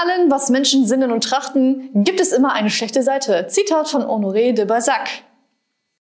allem, was Menschen sinnen und trachten, gibt es immer eine schlechte Seite. Zitat von Honoré de Balzac.